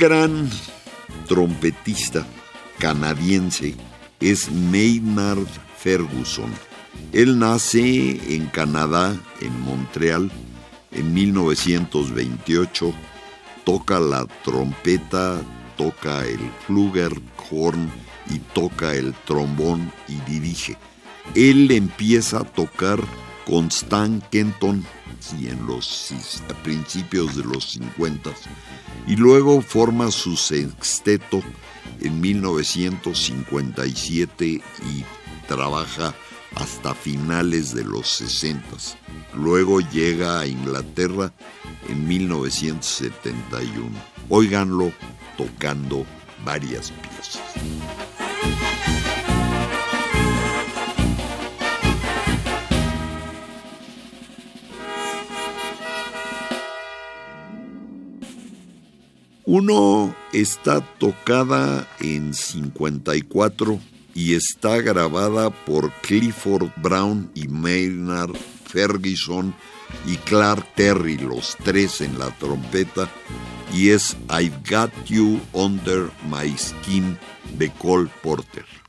Gran trompetista canadiense es Maynard Ferguson. Él nace en Canadá, en Montreal, en 1928. Toca la trompeta, toca el flugelhorn y toca el trombón y dirige. Él empieza a tocar con Stan Kenton y en los a principios de los 50 y luego forma su sexteto en 1957 y trabaja hasta finales de los 60. Luego llega a Inglaterra en 1971. Óiganlo tocando varias piezas. Uno está tocada en 54 y está grabada por Clifford Brown y Maynard Ferguson y Clark Terry, los tres en la trompeta, y es I've Got You Under My Skin de Cole Porter.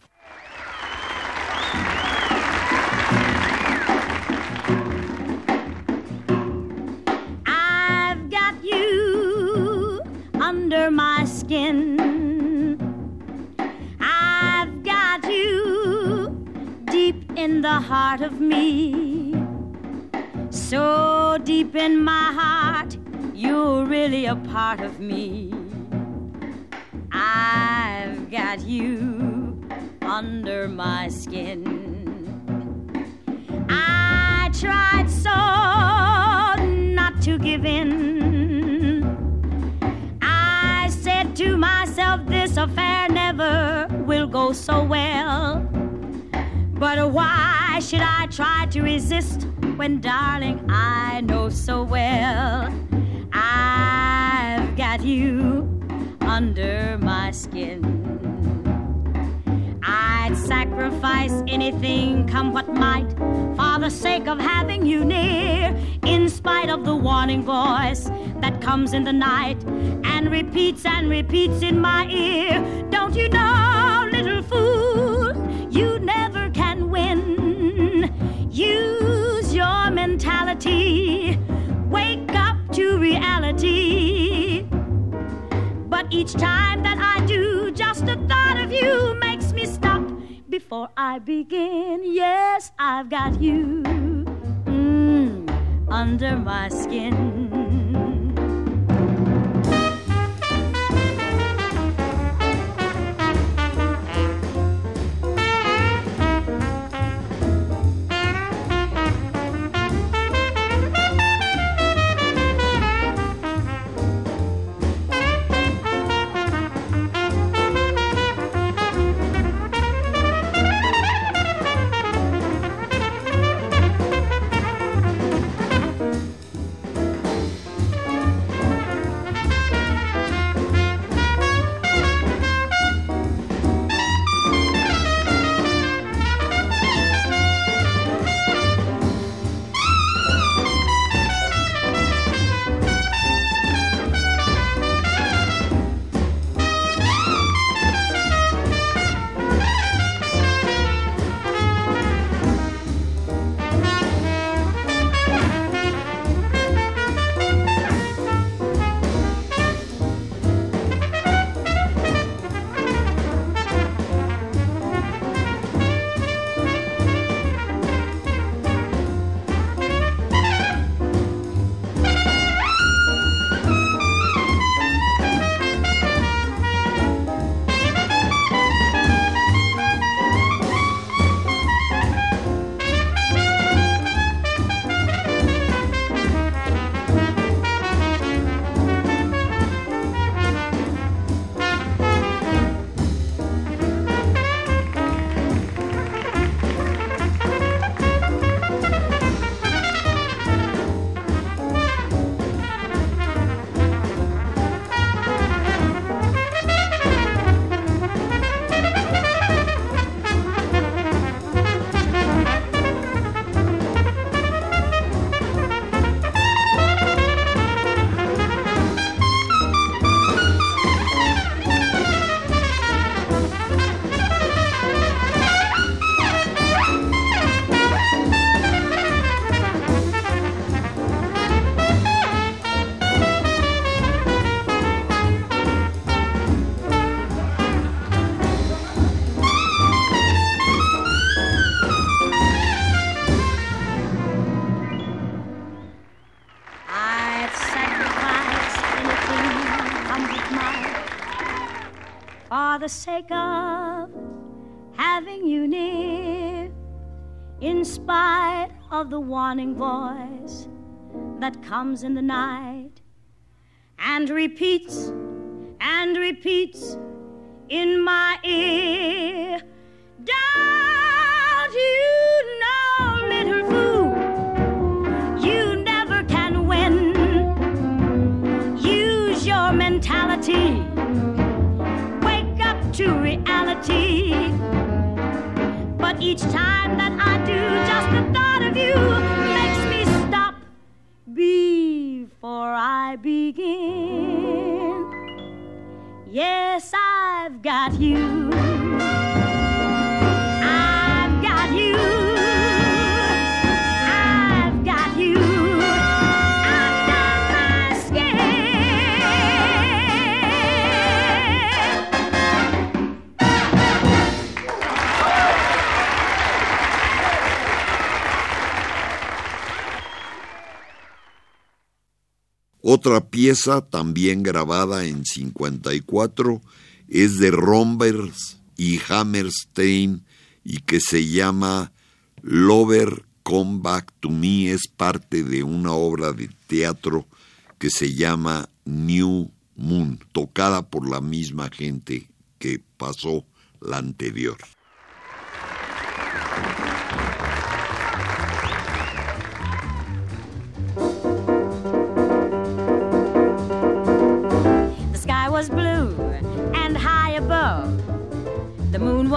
Heart of me. So deep in my heart, you're really a part of me. I've got you under my skin. I tried so not to give in I said to myself, this affair never will go so well. But why should I try to resist when, darling, I know so well I've got you under my skin? I'd sacrifice anything, come what might, for the sake of having you near, in spite of the warning voice that comes in the night and repeats and repeats in my ear. Don't you know, mentality, wake up to reality. But each time that I do, just the thought of you makes me stop before I begin. Yes, I've got you mm, under my skin. The sake of having you near, in spite of the warning voice that comes in the night Yes, I've got you. Otra pieza también grabada en 54 es de Rombers y Hammerstein y que se llama Lover Come Back to Me. Es parte de una obra de teatro que se llama New Moon, tocada por la misma gente que pasó la anterior.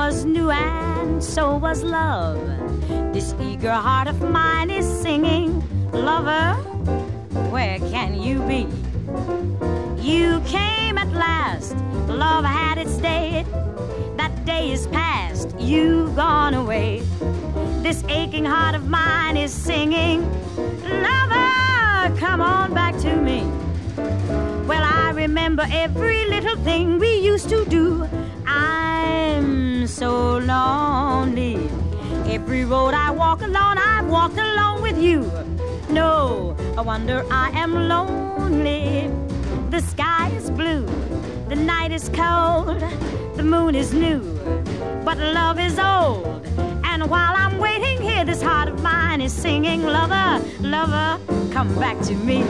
Was new and so was love. This eager heart of mine is singing, Lover, where can you be? You came at last, love had its day. That day is past, you've gone away. This aching heart of mine is singing, Lover, come on back to me. Well, I remember every little thing we used to do. So lonely. Every road I walk alone, I've walked alone with you. No, I wonder I am lonely. The sky is blue, the night is cold, the moon is new, but love is old. And while I'm waiting here, this heart of mine is singing, Lover, lover, come back to me.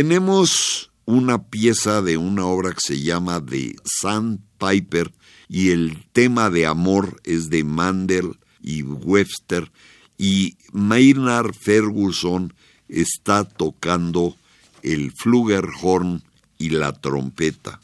Tenemos una pieza de una obra que se llama The Sandpiper y el tema de amor es de Mandel y Webster y Maynard Ferguson está tocando el flugelhorn y la trompeta.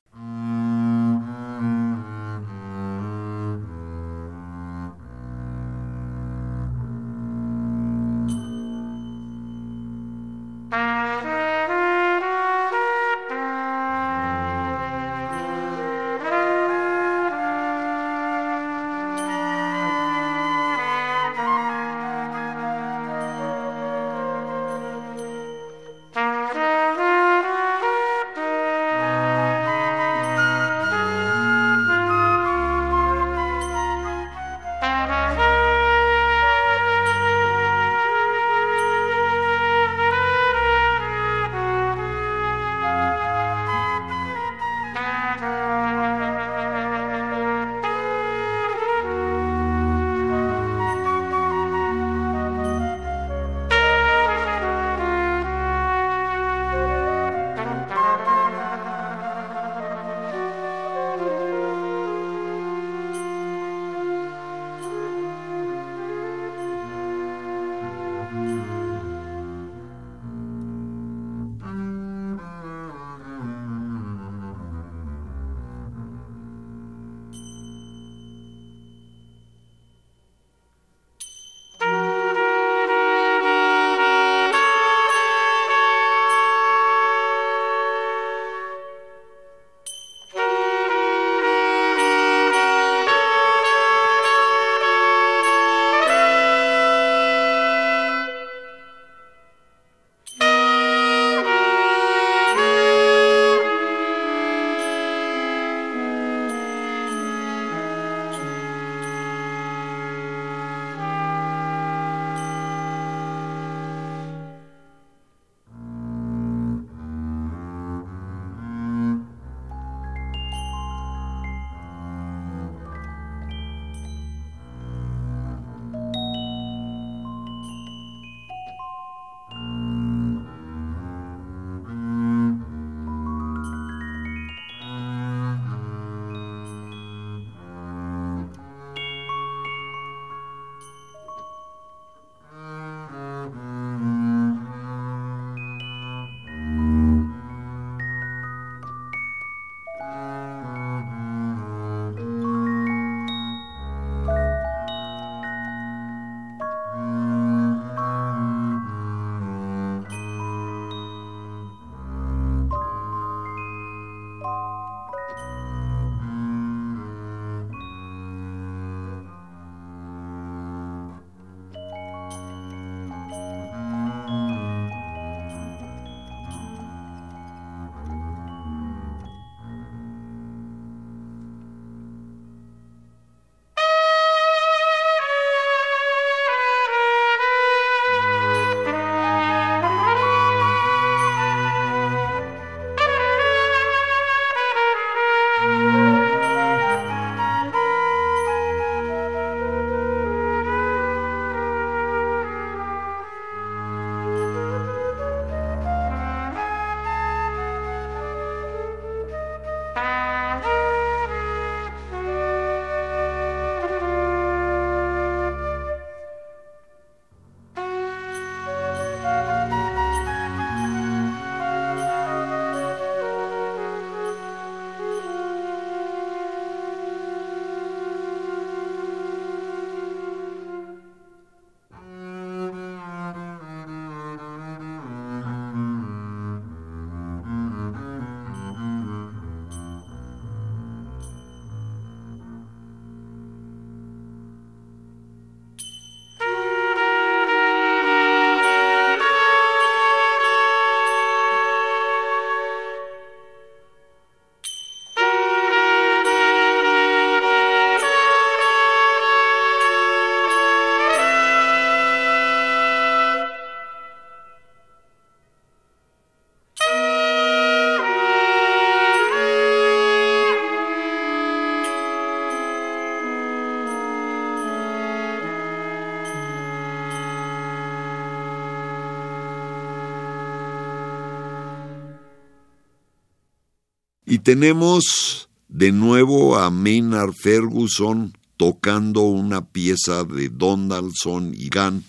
Tenemos de nuevo a Maynard Ferguson tocando una pieza de Donaldson y Gunn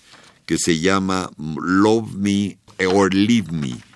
que se llama Love Me or Leave Me.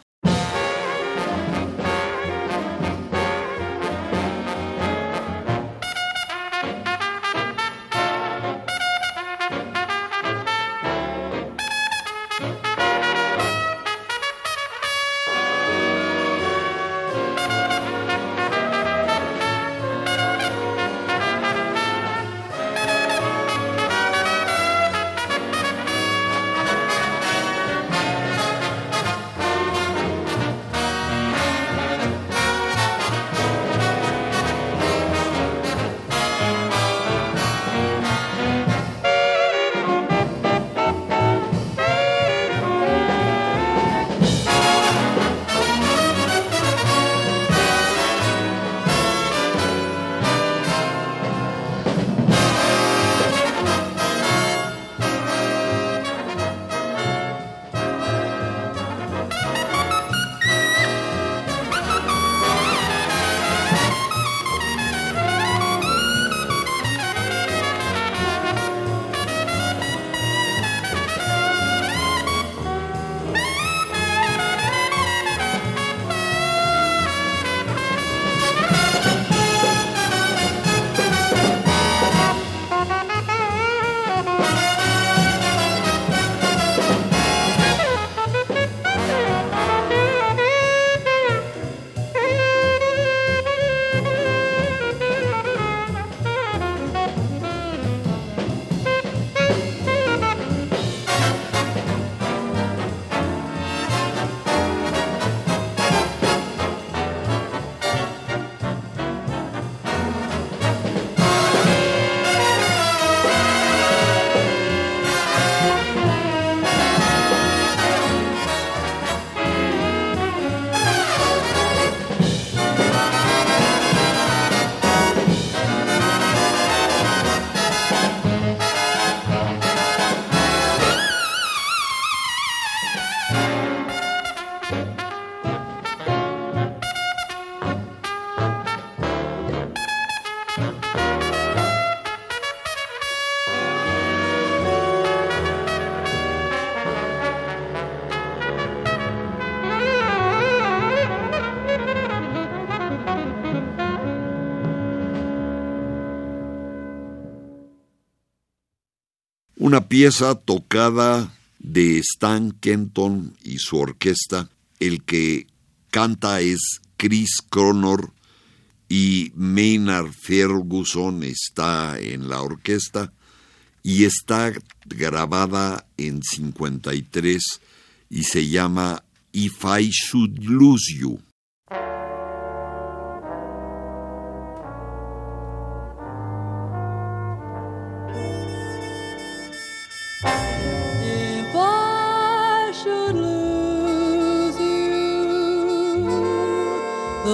Pieza tocada de Stan Kenton y su orquesta. El que canta es Chris Cronor y Maynard Ferguson está en la orquesta y está grabada en 53 y se llama If I Should Lose You.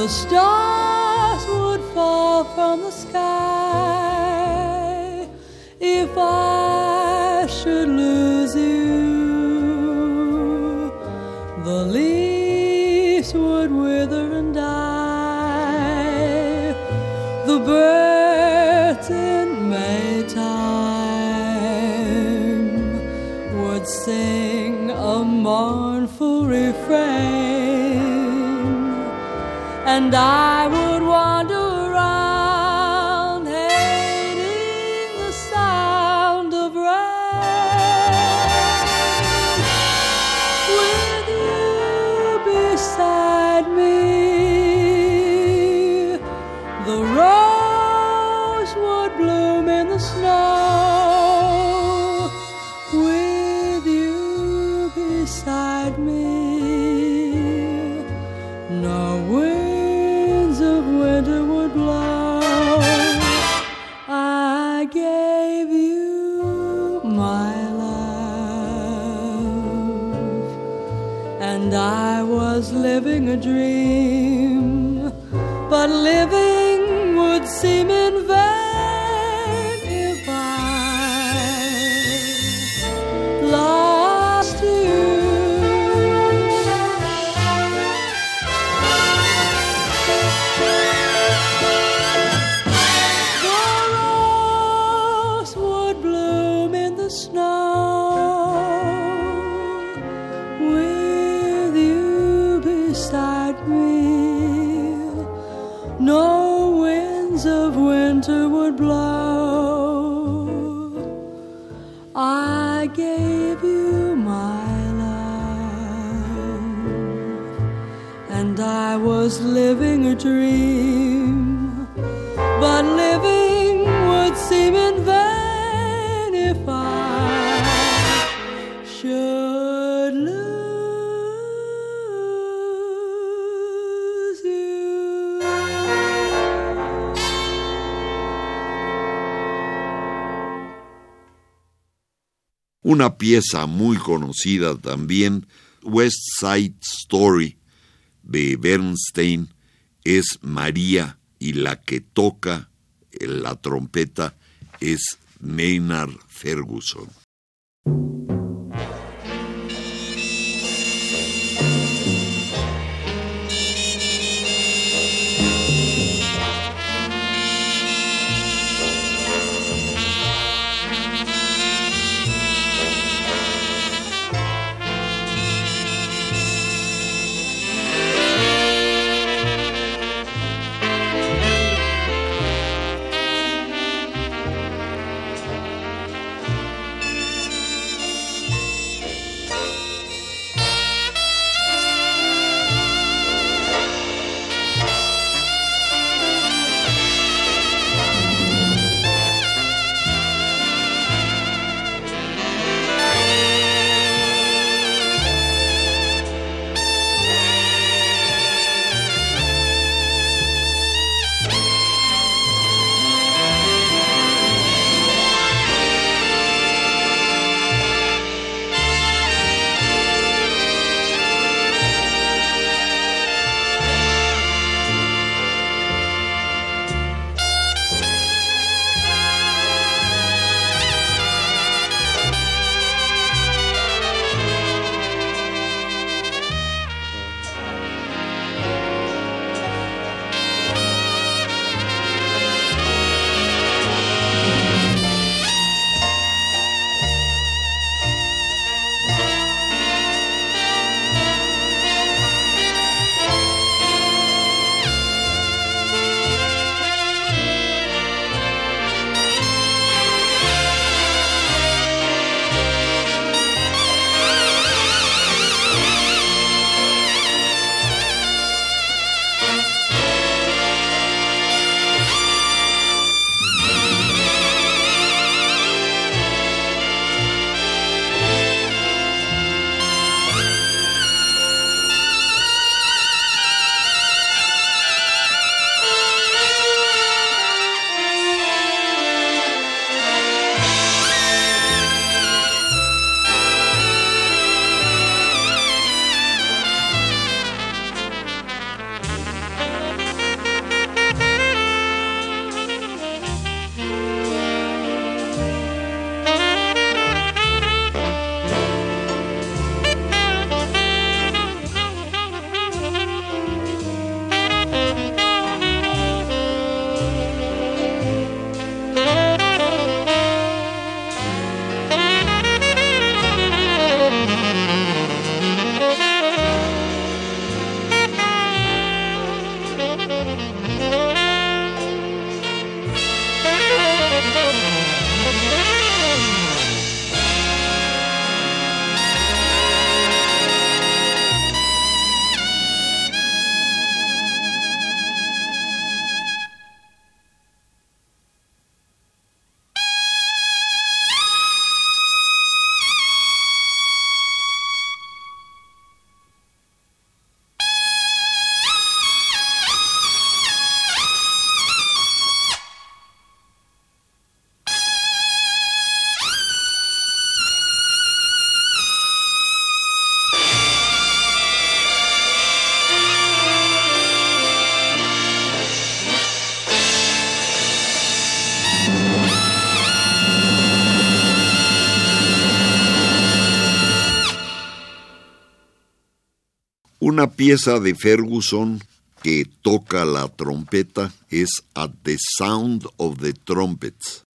The stars would fall from the sky if I should lose you. The leaves would wither and die. The birds in Maytime would sing a mournful refrain and I quite real. No winds of winter would blow. I gave you my love, and I was living a dream, but living. Una pieza muy conocida también, West Side Story, de Bernstein, es María y la que toca la trompeta es Maynard Ferguson. Pieza de Ferguson que toca la trompeta es At the Sound of the Trumpets.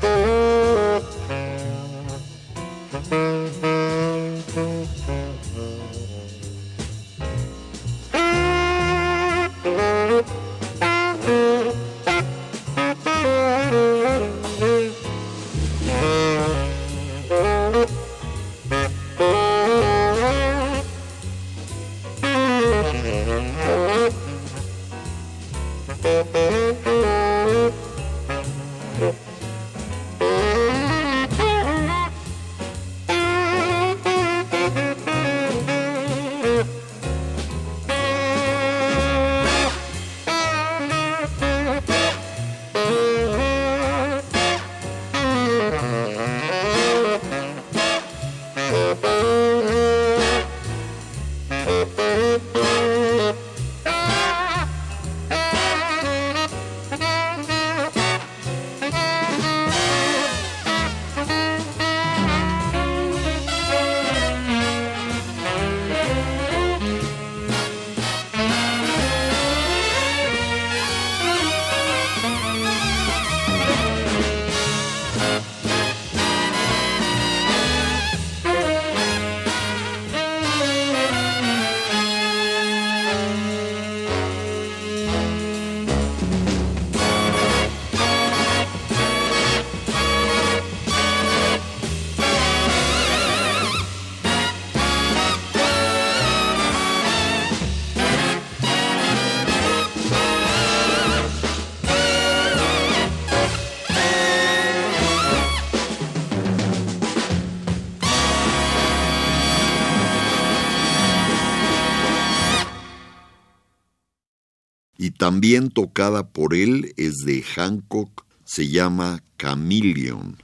Thank you. También tocada por él es de Hancock, se llama Chameleon.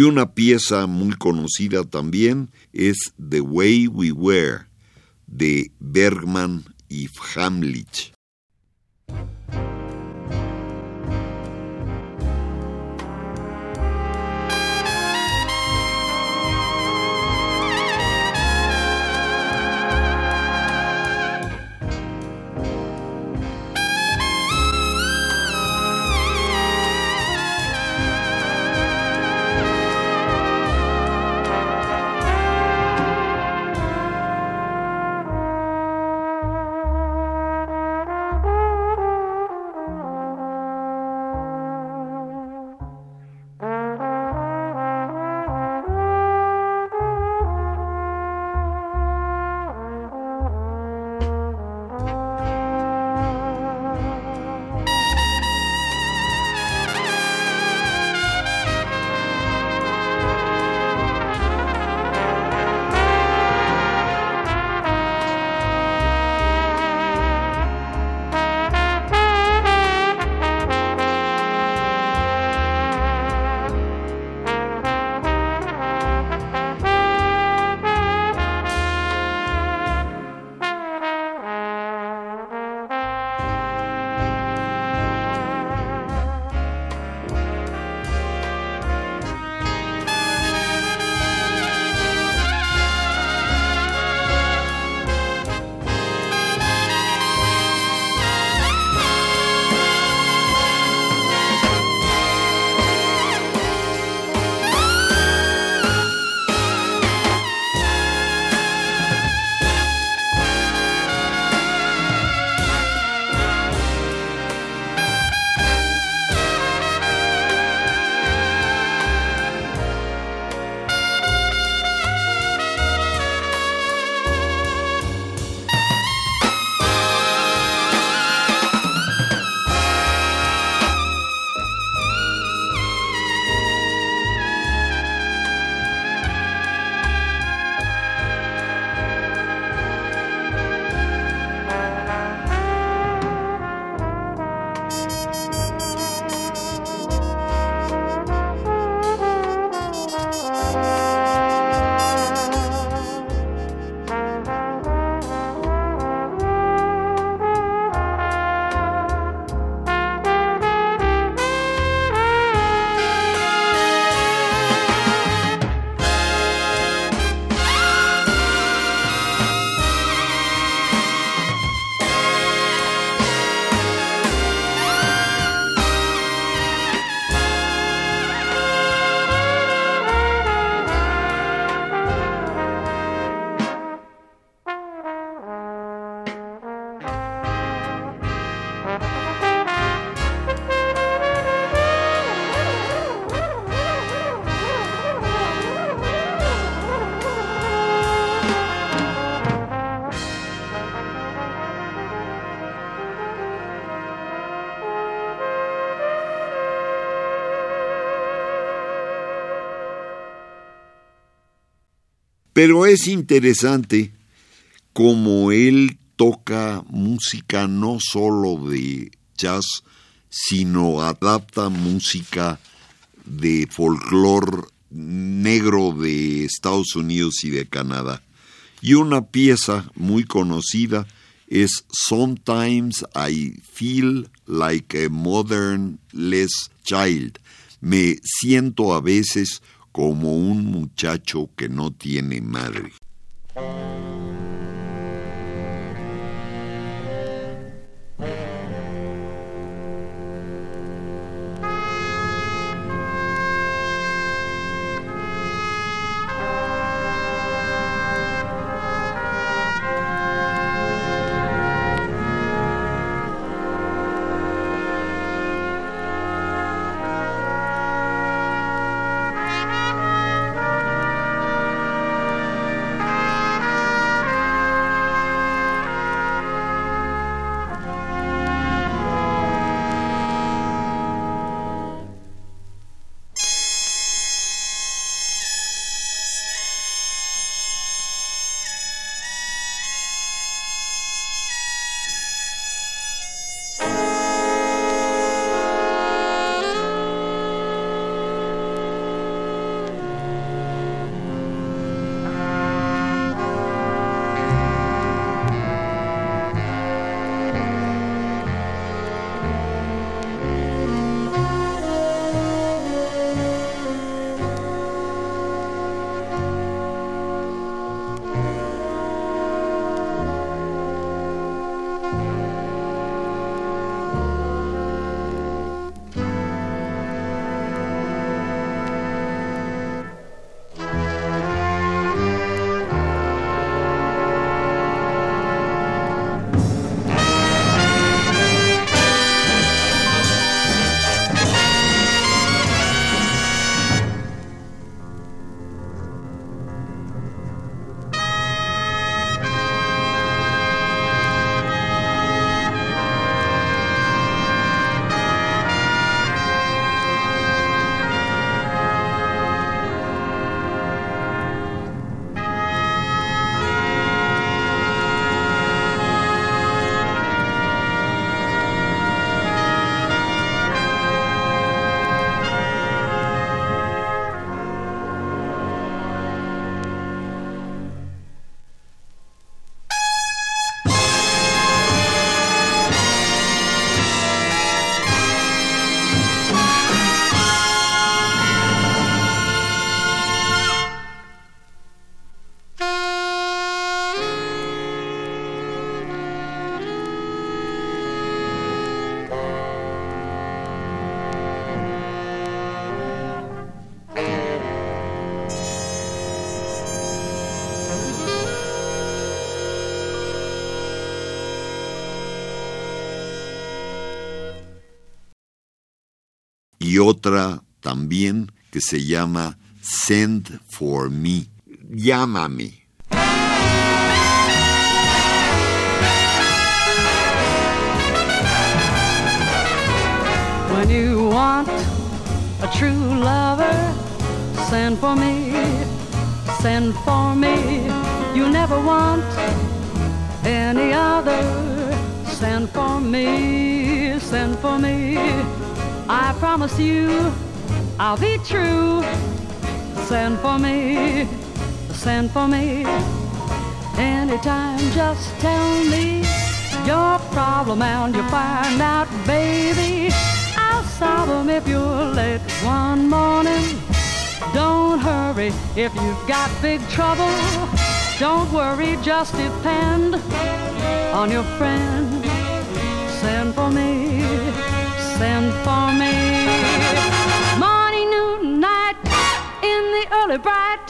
Y una pieza muy conocida también es The Way We Were de Bergman y Hamlich. Pero es interesante como él toca música no solo de jazz, sino adapta música de folclore negro de Estados Unidos y de Canadá. Y una pieza muy conocida es Sometimes I Feel Like a Modernless Child. Me siento a veces como un muchacho que no tiene madre. Y otra también que se llama Send for Me. Llámame. When you want a true lover, send for me, send for me. You never want any other. Send for me, send for me. I promise you I'll be true. Send for me, send for me. Anytime, just tell me your problem and you'll find out, baby. I'll solve them if you're late one morning. Don't hurry if you've got big trouble. Don't worry, just depend on your friend. Send for me, send for me. Morning, noon, night, in the early bright.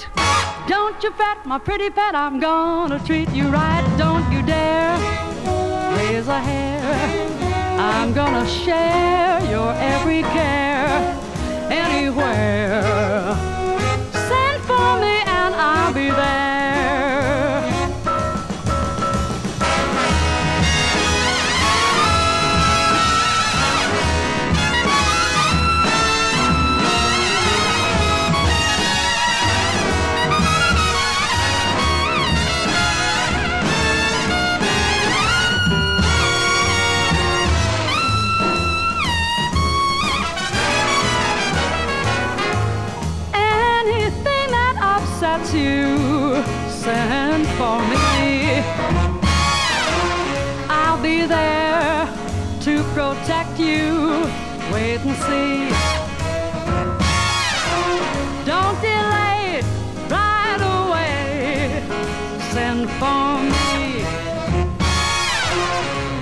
Don't you fret, my pretty pet, I'm gonna treat you right. Don't you dare raise a hair. I'm gonna share your every care anywhere. Send for me and I'll be there. Protect you. Wait and see. Don't delay, right away. Send for me.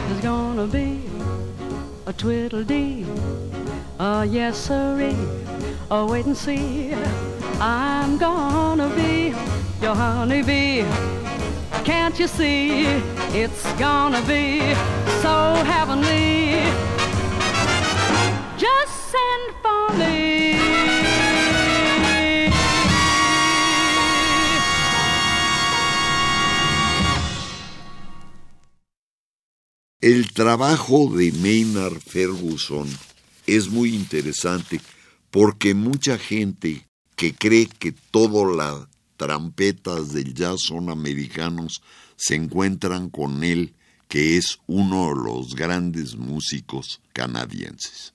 There's gonna be a twiddle-dee, a yes sirree, a wait and see. I'm gonna be your honeybee. Can't you see? It's gonna be so heavenly. El trabajo de Maynard Ferguson es muy interesante porque mucha gente que cree que todas las trampetas del jazz son americanos se encuentran con él, que es uno de los grandes músicos canadienses.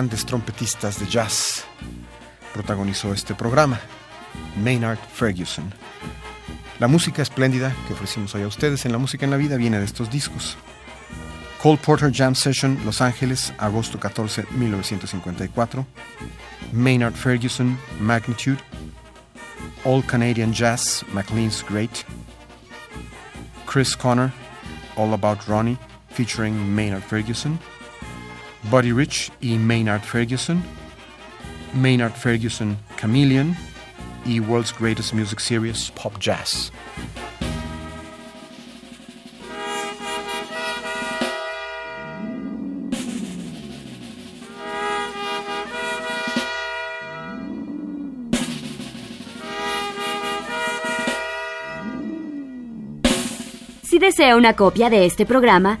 Grandes trompetistas de jazz protagonizó este programa, Maynard Ferguson. La música espléndida que ofrecimos hoy a ustedes en La Música en la Vida viene de estos discos. Cole Porter Jam Session, Los Ángeles, agosto 14, 1954. Maynard Ferguson, Magnitude. All Canadian Jazz, McLean's Great. Chris Connor, All About Ronnie, featuring Maynard Ferguson, Buddy Rich y Maynard Ferguson, Maynard Ferguson Chameleon y World's Greatest Music Series Pop Jazz. Si desea una copia de este programa,